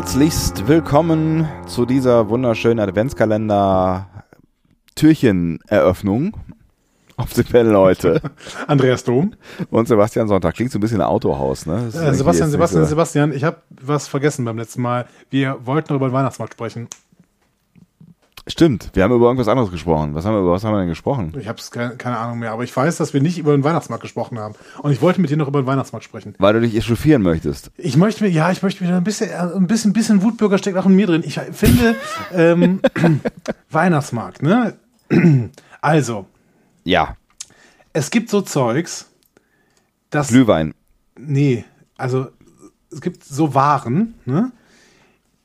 Herzlichst willkommen zu dieser wunderschönen Adventskalender-Türcheneröffnung auf dem Panel heute. Andreas Dom. Und Sebastian Sonntag. Klingt so ein bisschen Autohaus, ne? Äh, Sebastian, Sebastian, so. Sebastian, ich habe was vergessen beim letzten Mal. Wir wollten noch über den Weihnachtsmarkt sprechen. Stimmt, wir haben über irgendwas anderes gesprochen. Was haben wir, über was haben wir denn gesprochen? Ich habe keine, keine Ahnung mehr, aber ich weiß, dass wir nicht über den Weihnachtsmarkt gesprochen haben. Und ich wollte mit dir noch über den Weihnachtsmarkt sprechen. Weil du dich echauffieren möchtest. Ich möchte mir, ja, ich möchte mir ein bisschen, ein bisschen, bisschen Wutbürger steckt auch in mir drin. Ich finde, ähm, Weihnachtsmarkt, ne? Also. Ja. Es gibt so Zeugs, das. Glühwein. Nee, also es gibt so Waren, ne?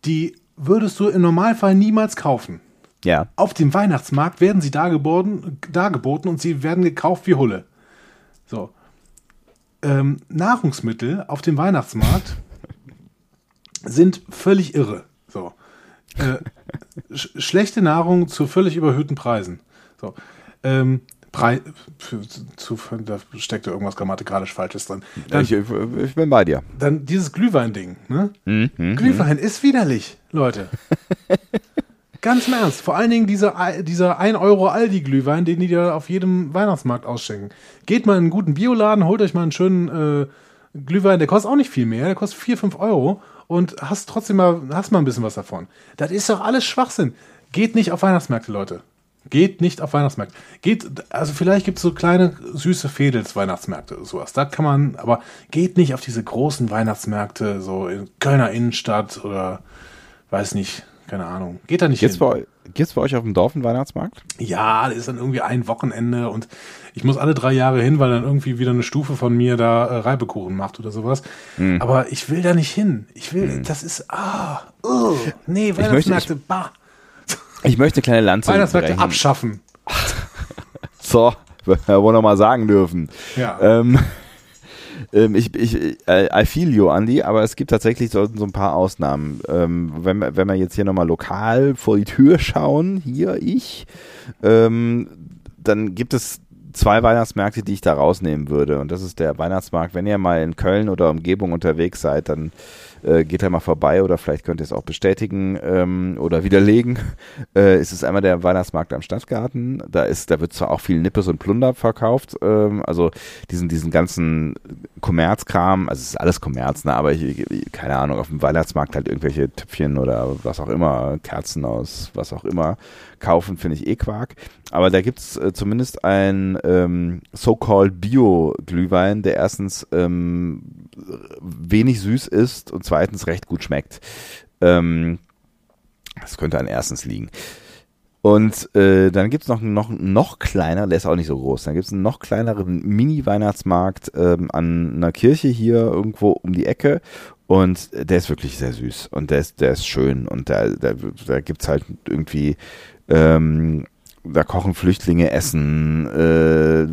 Die würdest du im Normalfall niemals kaufen. Ja. Auf dem Weihnachtsmarkt werden sie dargeboten, dargeboten und sie werden gekauft wie Hulle. So. Ähm, Nahrungsmittel auf dem Weihnachtsmarkt sind völlig irre. So. Äh, sch schlechte Nahrung zu völlig überhöhten Preisen. So. Ähm, Pre für, zu, da steckt irgendwas grammatikalisch Falsches drin. Dann, ich, ich, bin bei dir. Dann dieses Glühwein-Ding. Ne? Mhm, mhm Glühwein ist widerlich, Leute. Ganz im Ernst. Vor allen Dingen dieser, dieser 1 Euro Aldi-Glühwein, den die da auf jedem Weihnachtsmarkt ausschenken. Geht mal in einen guten Bioladen, holt euch mal einen schönen äh, Glühwein, der kostet auch nicht viel mehr, der kostet 4, 5 Euro und hast trotzdem mal, hast mal ein bisschen was davon. Das ist doch alles Schwachsinn. Geht nicht auf Weihnachtsmärkte, Leute. Geht nicht auf Weihnachtsmärkte. Geht, also vielleicht gibt es so kleine süße Fädels Weihnachtsmärkte sowas. Da kann man, aber geht nicht auf diese großen Weihnachtsmärkte, so in Kölner Innenstadt oder weiß nicht, keine Ahnung. Geht da nicht Gibt's hin. Bei, gibt's bei euch auf dem Dorf einen Weihnachtsmarkt? Ja, das ist dann irgendwie ein Wochenende und ich muss alle drei Jahre hin, weil dann irgendwie wieder eine Stufe von mir da äh, Reibekuchen macht oder sowas. Hm. Aber ich will da nicht hin. Ich will, hm. das ist, ah, oh, nee, Weihnachtsmärkte, bah. Ich möchte eine kleine Lanze Weihnachtsmärkte abschaffen. so, wir wollen noch mal sagen dürfen. Ja. Ähm, ähm, ich, ich, äh, I feel you, Andy, aber es gibt tatsächlich so, so ein paar Ausnahmen. Ähm, wenn, wenn wir jetzt hier nochmal lokal vor die Tür schauen, hier ich, ähm, dann gibt es zwei Weihnachtsmärkte, die ich da rausnehmen würde. Und das ist der Weihnachtsmarkt. Wenn ihr mal in Köln oder Umgebung unterwegs seid, dann äh, geht da mal vorbei oder vielleicht könnt ihr es auch bestätigen ähm, oder widerlegen. Äh, es ist einmal der Weihnachtsmarkt am Stadtgarten. Da ist, da wird zwar auch viel Nippes und Plunder verkauft, ähm, also diesen, diesen ganzen Kommerzkram, also es ist alles Kommerz, ne, aber ich, keine Ahnung, auf dem Weihnachtsmarkt halt irgendwelche Tüpfchen oder was auch immer, Kerzen aus, was auch immer kaufen, finde ich eh Quark. Aber da gibt es äh, zumindest ein ähm, so-called Bio-Glühwein, der erstens ähm, wenig süß ist und zweitens recht gut schmeckt. Ähm, das könnte an erstens liegen. Und äh, dann gibt's noch, noch, noch kleiner, der ist auch nicht so groß, dann gibt's einen noch kleineren Mini-Weihnachtsmarkt ähm, an einer Kirche hier irgendwo um die Ecke und der ist wirklich sehr süß und der ist, der ist schön und da, da, da gibt's halt irgendwie ähm, da kochen Flüchtlinge Essen, äh,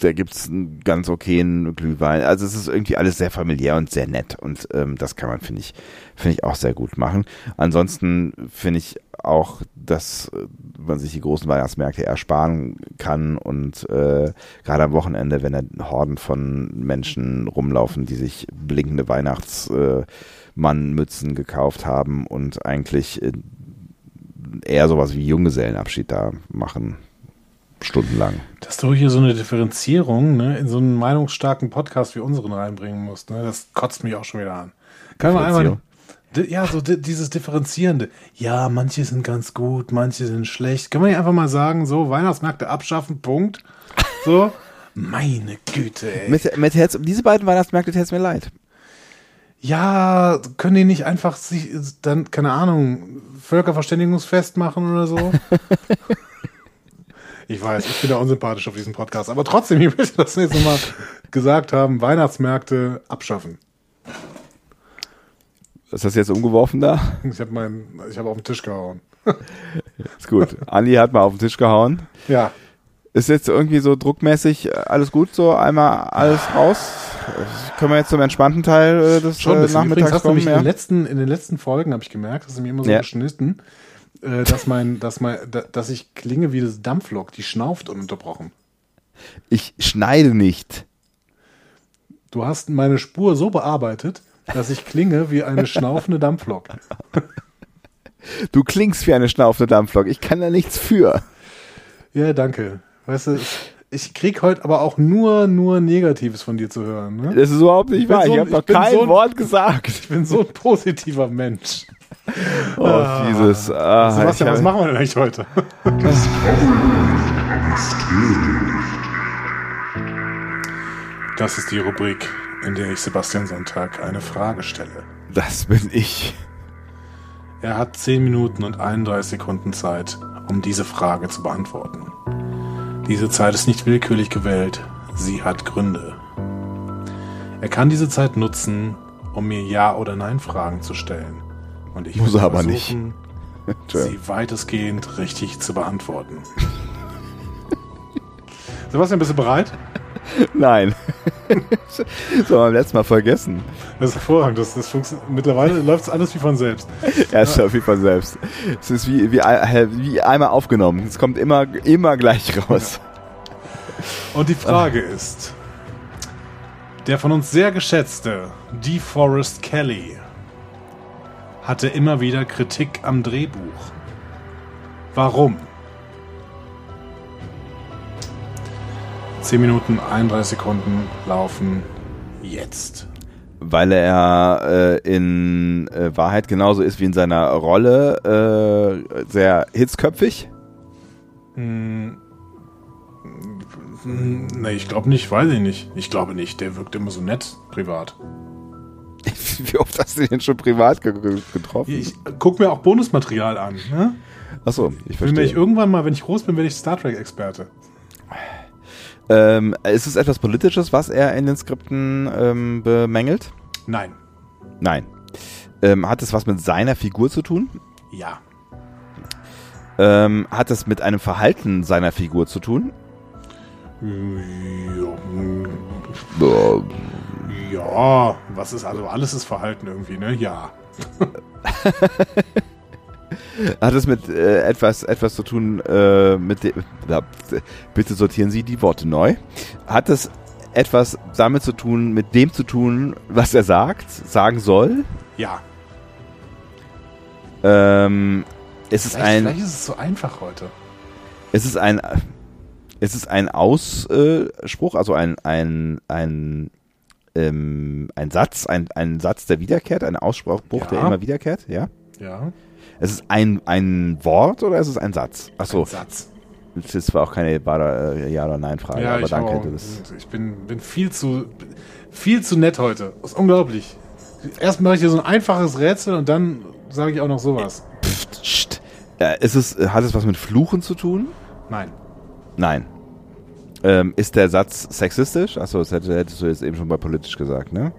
da gibt's einen ganz okayen Glühwein. Also es ist irgendwie alles sehr familiär und sehr nett und ähm, das kann man, finde ich, finde ich auch sehr gut machen. Ansonsten finde ich auch, dass man sich die großen Weihnachtsmärkte ersparen kann und äh, gerade am Wochenende, wenn da Horden von Menschen rumlaufen, die sich blinkende Weihnachtsmannmützen äh, gekauft haben und eigentlich äh, eher sowas wie Junggesellenabschied da machen. Stundenlang. Dass du hier so eine Differenzierung ne, in so einen meinungsstarken Podcast wie unseren reinbringen musst, ne, das kotzt mich auch schon wieder an. Kann man einmal. Ja, so dieses Differenzierende. Ja, manche sind ganz gut, manche sind schlecht. Kann man nicht einfach mal sagen, so, Weihnachtsmärkte abschaffen, Punkt. So, meine Güte, ey. Mit, mit Herz, diese beiden Weihnachtsmärkte tät es mir leid. Ja, können die nicht einfach sich dann, keine Ahnung, Völkerverständigungsfest machen oder so? ich weiß, ich bin da unsympathisch auf diesem Podcast, aber trotzdem, ich will das jetzt nochmal gesagt haben, Weihnachtsmärkte abschaffen. Ist das jetzt umgeworfen da? Ich habe meinen, ich habe auf den Tisch gehauen. Ist gut. Andi hat mal auf den Tisch gehauen. Ja. Ist jetzt irgendwie so druckmäßig äh, alles gut, so einmal alles raus? Können wir jetzt zum entspannten Teil äh, des Schon, äh, Nachmittags hast kommen? Du ja? in, den letzten, in den letzten Folgen habe ich gemerkt, du mir immer so ja. geschnitten, äh, dass, mein, dass, mein, dass ich klinge wie das Dampflok, die schnauft ununterbrochen. Ich schneide nicht. Du hast meine Spur so bearbeitet, dass ich klinge wie eine schnaufende Dampflok. Du klingst wie eine schnaufende Dampflok. Ich kann da nichts für. Ja, danke. Weißt du, ich, krieg heute aber auch nur, nur Negatives von dir zu hören. Ne? Das ist überhaupt nicht wahr. so ich habe noch kein so ein- Wort gesagt. Ich bin so ein positiver Mensch. Oh, dieses. Ah, Sebastian, was machen wir denn eigentlich heute? Das ist die Rubrik, in der ich Sebastian Sonntag eine Frage stelle. Das bin ich. Er hat 10 Minuten und 31 Sekunden Zeit, um diese Frage zu beantworten. Diese Zeit ist nicht willkürlich gewählt, sie hat Gründe. Er kann diese Zeit nutzen, um mir Ja- oder Nein-Fragen zu stellen. Und ich Muss er aber Tja. sie weitestgehend richtig zu beantworten. Sebastian, bist du bereit? Nein. so, beim letzten Mal vergessen. Das ist hervorragend. Das, das. Mittlerweile läuft es alles wie von selbst. Er ist auf jeden Fall selbst. Es ist wie, wie, wie einmal aufgenommen. Es kommt immer, immer gleich raus. Und die Frage ist, der von uns sehr geschätzte DeForest Kelly hatte immer wieder Kritik am Drehbuch. Warum? 10 Minuten, 31 Sekunden laufen jetzt. Weil er äh, in äh, Wahrheit genauso ist wie in seiner Rolle. Äh, sehr hitzköpfig. Hm, Nee, ich glaube nicht, weiß ich nicht. Ich glaube nicht, der wirkt immer so nett privat. wie oft hast du den schon privat ge ge- getroffen? Ich guck mir auch Bonusmaterial an. Ne? Achso, ich Wenn ich verstehe. irgendwann mal, wenn ich groß bin, werde ich Star Trek-Experte. Ähm, ist es etwas Politisches, was er in den Skripten ähm, bemängelt? Nein. Nein. Ähm, hat es was mit seiner Figur zu tun? Ja. Ähm, hat es mit einem Verhalten seiner Figur zu tun? Ja, ja, was ist also alles ist Verhalten irgendwie, ne? Ja. Hat es mit äh, etwas, etwas zu tun äh, mit dem. Bitte sortieren Sie die Worte neu. Hat es etwas damit zu tun, mit dem zu tun, was er sagt, sagen soll? Ja. Ähm, ist es Vielleicht, ein, vielleicht ist es so einfach heute. ist es ein, ist es ein Ausspruch, also ein, ein, ein, ähm, ein Satz, ein, ein Satz, der wiederkehrt, ein Ausspruch, der Ja. immer wiederkehrt, ja? Ja. Es ist ein, ein Wort oder ist es ein Satz? Achso, Ein Satz. das war auch keine äh, Ja- oder Nein-Frage, Ja, aber danke. auch, Das, ich bin, bin viel zu viel zu nett heute. Das ist unglaublich. Erst mache ich hier so ein einfaches Rätsel und dann sage ich auch noch sowas. Psst. Äh, ist es, hat es was mit Fluchen zu tun? Nein. Nein. Ähm, ist der Satz sexistisch? Achso, das hätte, hättest du jetzt eben schon bei politisch gesagt, ne?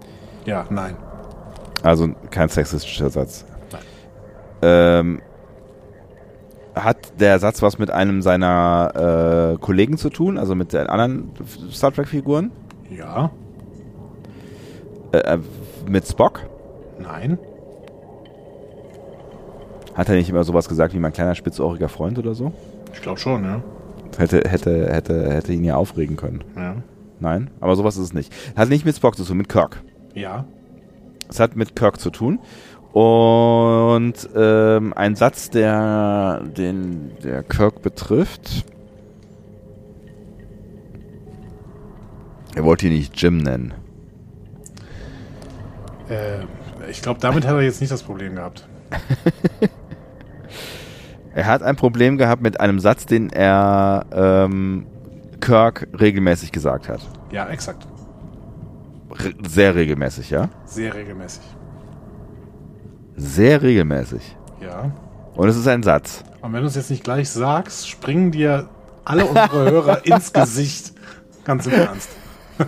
Ja, nein. Also kein sexistischer Satz. Ähm, hat der Satz was mit einem seiner äh, Kollegen zu tun, also mit den anderen Star Trek-Figuren? Ja. Äh, äh, mit Spock? Nein. Hat er nicht immer sowas gesagt wie mein kleiner spitzohriger Freund oder so? Ich glaube schon, ja. Hätte, hätte, hätte, hätte ihn ja aufregen können. Ja. Nein, aber sowas ist es nicht. Hat nicht mit Spock zu tun, mit Kirk. Ja. Es hat mit Kirk zu tun. Und ähm, ein Satz, der den der Kirk betrifft. Er wollte ihn nicht Jim nennen. Äh, ich glaube, damit hat er jetzt nicht das Problem gehabt. Er hat ein Problem gehabt mit einem Satz, den er ähm, Kirk regelmäßig gesagt hat. Ja, exakt. Re sehr regelmäßig, ja? Sehr regelmäßig. Sehr regelmäßig. Ja. Und es ist ein Satz. Und wenn du es jetzt nicht gleich sagst, springen dir alle unsere Hörer ins Gesicht. Ganz im Ernst.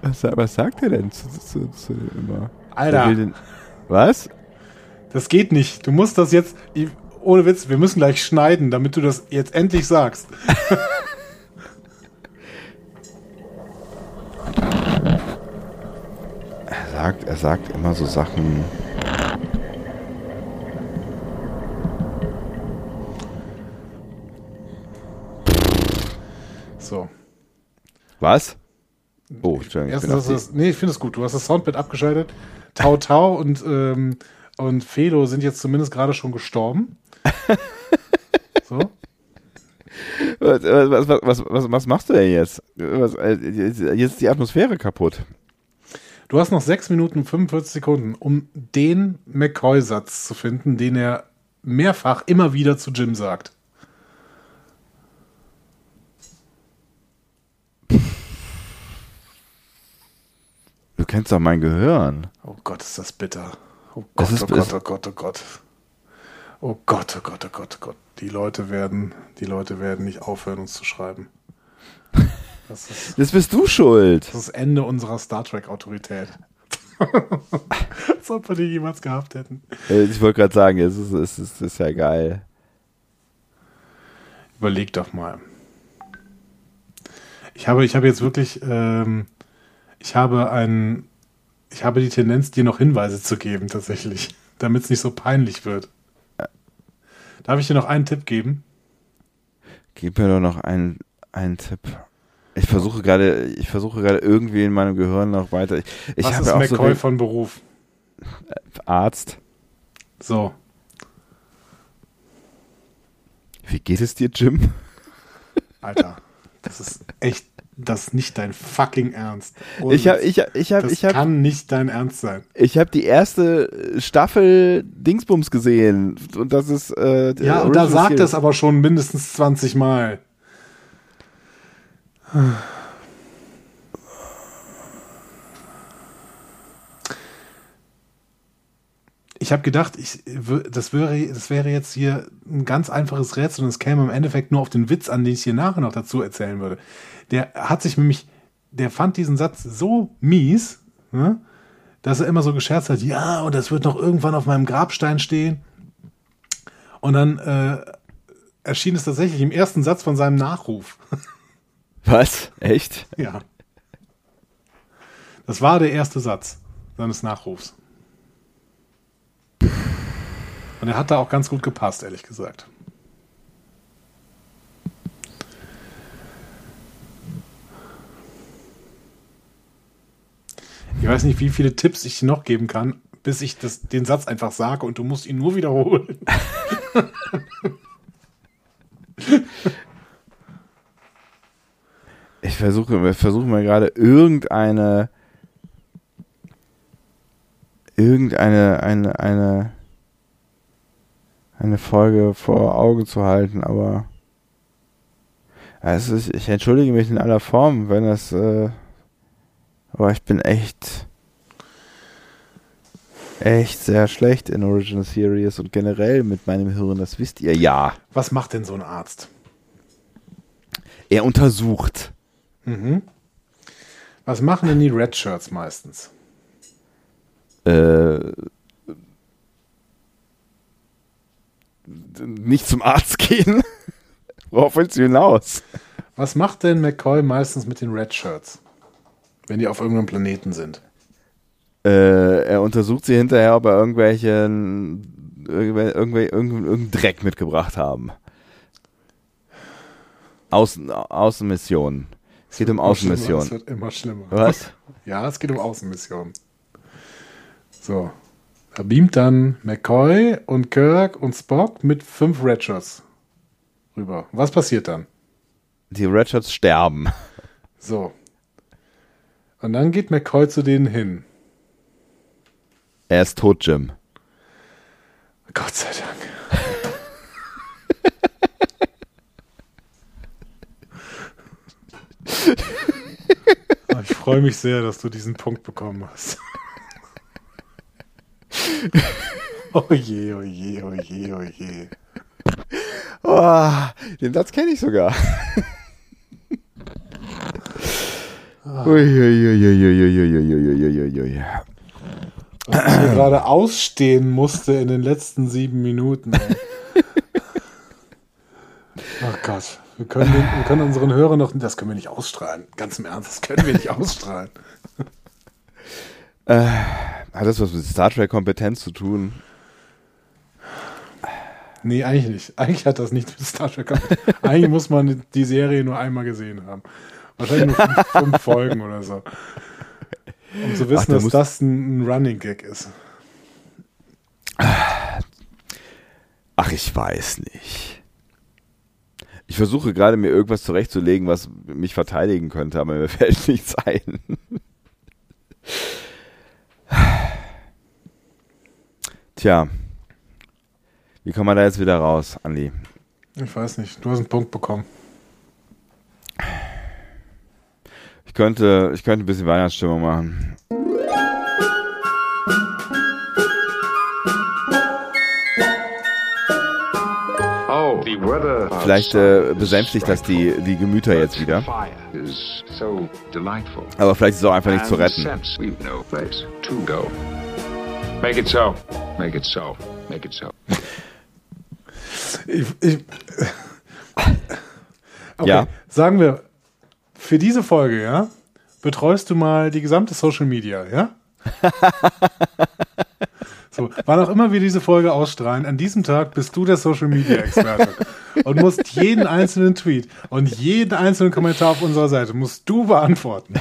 Was, was sagt er denn zu, zu, zu dem immer? Alter. Er Den, was? Das geht nicht. Du musst das jetzt. ich- Ohne Witz, wir müssen gleich schneiden, damit du das jetzt endlich sagst. sagt, er sagt immer so Sachen. So. Was? Oh, Entschuldigung. Erstens, hast du das, nee, ich finde es gut. Du hast das Soundpad abgeschaltet. Tau Tau und, ähm, und Felo sind jetzt zumindest gerade schon gestorben. so. Was, was, was, was, was machst du denn jetzt? Was, äh, jetzt ist die Atmosphäre kaputt. Du hast noch 6 Minuten und 45 Sekunden, um den McCoy-Satz zu finden, den er mehrfach immer wieder zu Jim sagt. Du kennst doch mein Gehirn. Oh Gott, ist das bitter. Oh Gott, ist- oh Gott, oh Gott, oh Gott. Oh Gott, oh Gott, oh Gott, oh Gott. Die Leute werden, die Leute werden nicht aufhören, uns zu schreiben. Das ist Das bist du schuld. das, ist das Ende unserer Star Trek-Autorität. Als ob wir die jemals gehabt hätten. Äh, Ich wollte gerade sagen, es ist, es, ist, es ist ja geil. Überleg doch mal. Ich habe, ich habe jetzt wirklich, ähm, ich habe ein, ich habe die Tendenz, dir noch Hinweise zu geben, tatsächlich, damit es nicht so peinlich wird. Darf ich dir noch einen Tipp geben? Gib mir doch noch einen, einen Tipp. Ich versuche gerade, ich versuche gerade irgendwie in meinem Gehirn noch weiter. Ich, ich Was habe ist McCoy so von Beruf? Arzt. So, Wie geht es dir, Jim? Alter, das ist echt, das ist nicht dein fucking Ernst. Ohne Ich habe, ich, hab- ich habe, das ich habe, kann nicht dein Ernst sein. ich habe die erste Staffel Dingsbums gesehen und das ist äh, Ja, und da sagt es aber schon mindestens 20 Mal. Ich habe gedacht, ich, das, wäre, das wäre jetzt hier ein ganz einfaches Rätsel und es käme im Endeffekt nur auf den Witz an, den ich hier nachher noch dazu erzählen würde. Der hat sich nämlich, der fand diesen Satz so mies, ne, dass er immer so gescherzt hat, ja, und das wird noch irgendwann auf meinem Grabstein stehen. Und dann äh, erschien es tatsächlich im ersten Satz von seinem Nachruf. Was? Echt? ja. Das war der erste Satz seines Nachrufs. Und er hat da auch ganz gut gepasst, ehrlich gesagt. Ich weiß nicht, wie viele Tipps ich dir noch geben kann, bis ich das, den Satz einfach sage und du musst ihn nur wiederholen. Ich versuche, wir versuchen mal gerade irgendeine, irgendeine, eine, eine, eine Folge vor Auge zu halten, aber ist, ich entschuldige mich in aller Form, wenn das, äh, aber ich bin echt, echt sehr schlecht in Original Series und generell mit meinem Hirn, das wisst ihr ja. Was macht denn so ein Arzt? Er untersucht. Mhm. Was machen denn die Red Shirts meistens? äh, nicht zum Arzt gehen. Worauf willst du hinaus? Was macht denn McCoy meistens mit den Red Shirts? Wenn die auf irgendeinem Planeten sind. Äh, er untersucht sie hinterher, ob er irgendwelchen irgendwel, irgendwel, irgendeinen irgendeinen Dreck mitgebracht haben. Außen, Außenmissionen. Es geht um Es Außenmissionen. wird immer schlimmer. Was? Ja, es geht um Außenmissionen. So. Da beamt dann McCoy und Kirk und Spock mit fünf Shirts rüber. Was passiert dann? Die Redshirts sterben. So. Und dann geht McCoy zu denen hin. Er ist tot, Jim. Gott sei Dank. Oh, ich freue mich sehr, dass du diesen Punkt bekommen hast. Oh je, oh je, oh je, oh je. Oh, den Satz kenne ich sogar. Uiuiuiuiuiuiuiuiui. Was ich hier gerade ausstehen musste in den letzten sieben Minuten. Oh Gott. Wir können, den, wir können unseren Hörern noch. Das können wir nicht ausstrahlen. Ganz im Ernst, das können wir nicht ausstrahlen. Äh, hat das was mit Star Trek Kompetenz zu tun? Nee, eigentlich nicht. Eigentlich hat das nichts mit Star Trek. gemacht. Eigentlich muss man die Serie nur einmal gesehen haben. Wahrscheinlich nur fünf, fünf Folgen oder so. Um zu wissen, Ach, da dass das ein, ein Running Gag ist. Ach, ich weiß nicht. Ich versuche gerade mir irgendwas zurechtzulegen, was mich verteidigen könnte, aber mir fällt nichts ein. Tja. Wie kommen wir da jetzt wieder raus, Andi? Ich weiß nicht. Du hast einen Punkt bekommen. Ich könnte, ich könnte ein bisschen Weihnachtsstimmung machen. Vielleicht äh, besänftigt das die, die Gemüter jetzt wieder. Aber vielleicht ist es auch einfach nicht zu retten. Since we've no place to go. Make it so. Make it so. Make it so. Ich, ich, okay, Ja. sagen wir, für diese Folge, ja, betreust du mal die gesamte Social Media, ja? so, wann auch immer wir diese Folge ausstrahlen, an diesem Tag bist du der Social Media Experte und musst jeden einzelnen Tweet und jeden einzelnen Kommentar auf unserer Seite musst du beantworten.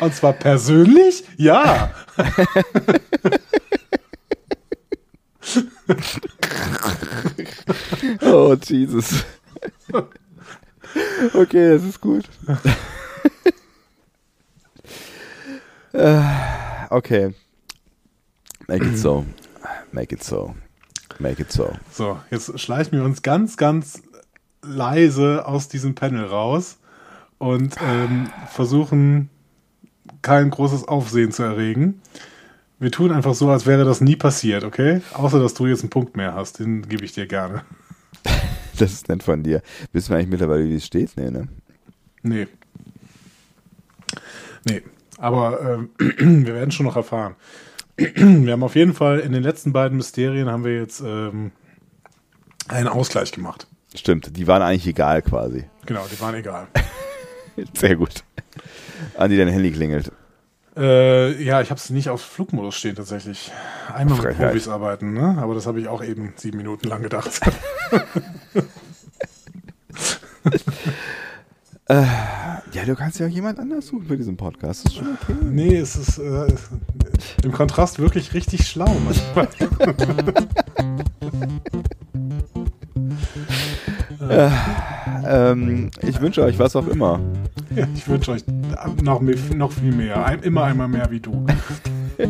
Und zwar persönlich? Ja. Oh, Jesus. Okay, das ist gut. Äh, okay. Make it so. Make it so. Make it so. So, jetzt schleichen wir uns ganz, ganz leise aus diesem Panel raus und ähm, versuchen kein großes Aufsehen zu erregen. Wir tun einfach so, als wäre das nie passiert, okay? Außer, dass du jetzt einen Punkt mehr hast, den gebe ich dir gerne. Das ist nett von dir. Wissen wir eigentlich mittlerweile, wie es steht? Nee, ne? Nee. Nee, aber ähm, wir werden schon noch erfahren. Wir haben auf jeden Fall in den letzten beiden Mysterien haben wir jetzt ähm, einen Ausgleich gemacht. Stimmt, die waren eigentlich egal quasi. Genau, die waren egal. Sehr gut. Andi, dein Handy klingelt. Äh, ja, ich habe es nicht auf Flugmodus stehen tatsächlich. Einmal mit. Profis arbeiten, ne? Aber das habe ich auch eben sieben Minuten lang gedacht. Ja, du kannst ja auch jemand anders suchen für diesen Podcast. Das ist schon okay. nee, es ist äh, im Kontrast wirklich richtig schlau manchmal. Ähm, ich wünsche euch was auch immer. Ja, ich wünsche euch noch, mehr- noch viel mehr. Ein, immer einmal mehr wie du.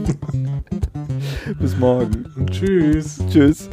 Bis morgen. Tschüss. Tschüss.